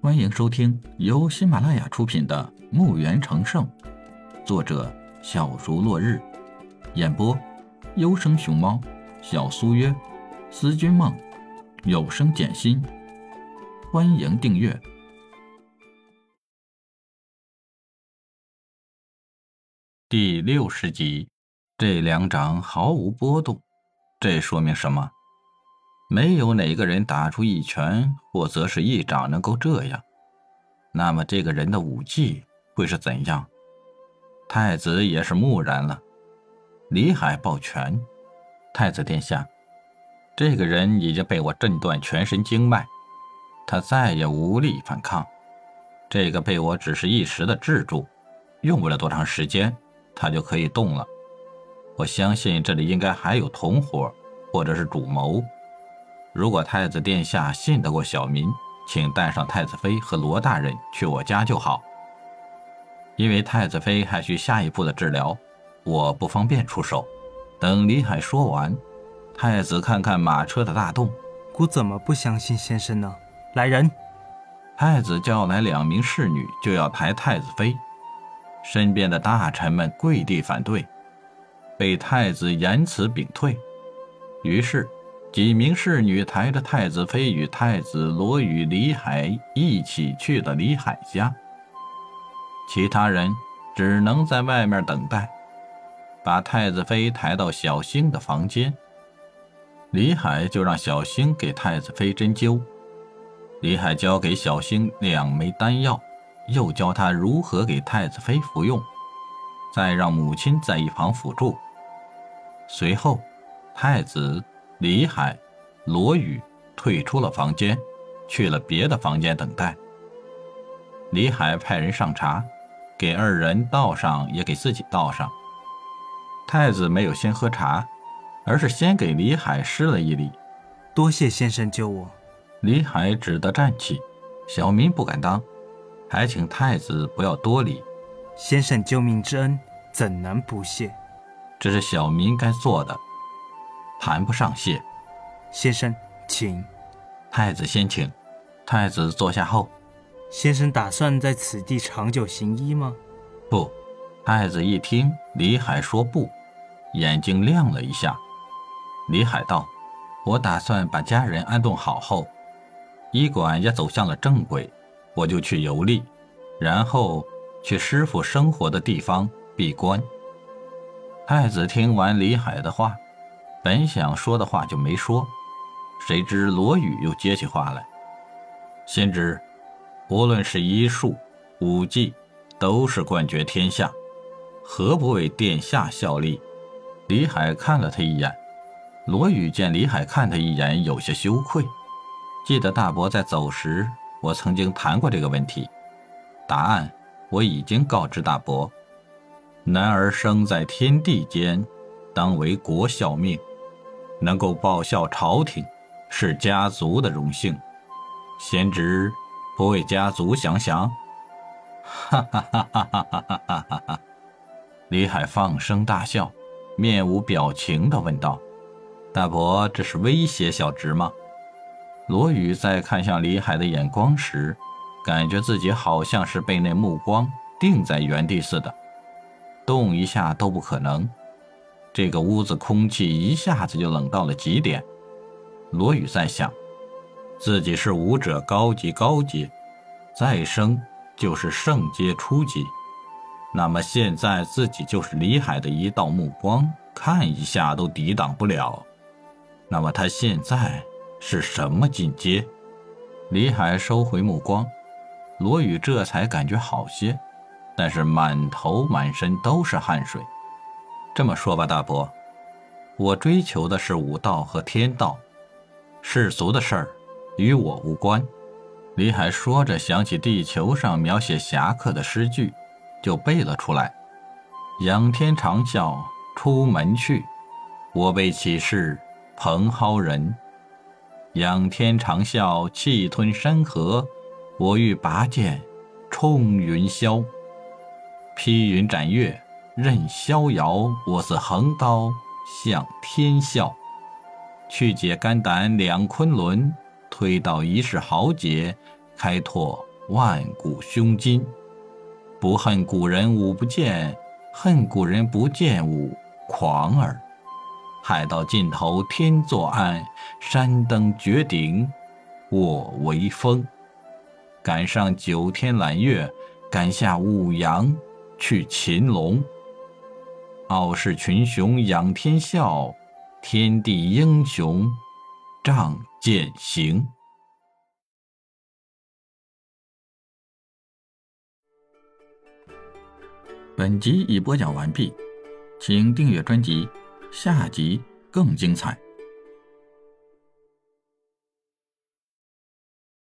欢迎收听由喜马拉雅出品的《墓园成圣》，作者小竹落日，演播优生熊猫、小苏约、思君梦、有声简心。欢迎订阅第六十集。这两掌毫无波动，这说明什么？没有哪个人打出一拳或则是一掌能够这样。那么这个人的武技会是怎样？太子也是木然了。李海抱拳：“太子殿下，这个人已经被我震断全身经脉，他再也无力反抗。这个被我只是一时的制住，用不了多长时间，他就可以动了。”我相信这里应该还有同伙，或者是主谋。如果太子殿下信得过小民，请带上太子妃和罗大人去我家就好。因为太子妃还需下一步的治疗，我不方便出手。等李海说完，太子看看马车的大洞，姑怎么不相信先生呢？来人！太子叫来两名侍女，就要抬太子妃。身边的大臣们跪地反对。被太子言辞屏退，于是几名侍女抬着太子妃与太子罗宇、李海一起去了李海家。其他人只能在外面等待，把太子妃抬到小星的房间。李海就让小星给太子妃针灸。李海交给小星两枚丹药，又教他如何给太子妃服用，再让母亲在一旁辅助。随后，太子李海、罗宇退出了房间，去了别的房间等待。李海派人上茶，给二人倒上，也给自己倒上。太子没有先喝茶，而是先给李海施了一礼：“多谢先生救我。”李海只得站起：“小民不敢当，还请太子不要多礼。先生救命之恩，怎能不谢？”这是小民该做的，谈不上谢。先生，请。太子先请。太子坐下后，先生打算在此地长久行医吗？不。太子一听李海说不，眼睛亮了一下。李海道：“我打算把家人安顿好后，医馆也走向了正轨，我就去游历，然后去师傅生活的地方闭关。”太子听完李海的话，本想说的话就没说，谁知罗宇又接起话来：“先知，无论是医术、武技，都是冠绝天下，何不为殿下效力？”李海看了他一眼，罗宇见李海看他一眼，有些羞愧。记得大伯在走时，我曾经谈过这个问题，答案我已经告知大伯。男儿生在天地间，当为国效命，能够报效朝廷，是家族的荣幸。贤侄，不为家族想想？哈哈哈哈哈哈哈哈！李海放声大笑，面无表情地问道：“大伯，这是威胁小侄吗？”罗宇在看向李海的眼光时，感觉自己好像是被那目光定在原地似的。动一下都不可能，这个屋子空气一下子就冷到了极点。罗宇在想，自己是武者高级高阶，再生就是圣阶初级，那么现在自己就是李海的一道目光，看一下都抵挡不了。那么他现在是什么境界？李海收回目光，罗宇这才感觉好些。但是满头满身都是汗水。这么说吧，大伯，我追求的是武道和天道，世俗的事儿与我无关。李海说着，想起地球上描写侠客的诗句，就背了出来：“仰天长啸出门去，我辈岂是蓬蒿人？仰天长啸气吞山河，我欲拔剑冲云霄。”披云斩月任逍遥，我似横刀向天笑。去解肝胆两昆仑，推倒一世豪杰，开拓万古胸襟。不恨古人吾不见，恨古人不见吾狂耳。海到尽头天作岸，山登绝顶我为峰。赶上九天揽月，赶下五羊去擒龙。傲视群雄仰天笑，天地英雄仗剑行。本集已播讲完毕，请订阅专辑，下集更精彩。